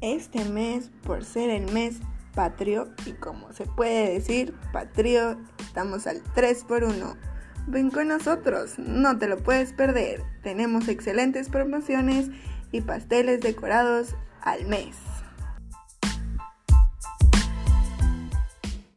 Este mes, por ser el mes patrio, y como se puede decir, patrio, estamos al 3x1. Ven con nosotros, no te lo puedes perder. Tenemos excelentes promociones y pasteles decorados al mes.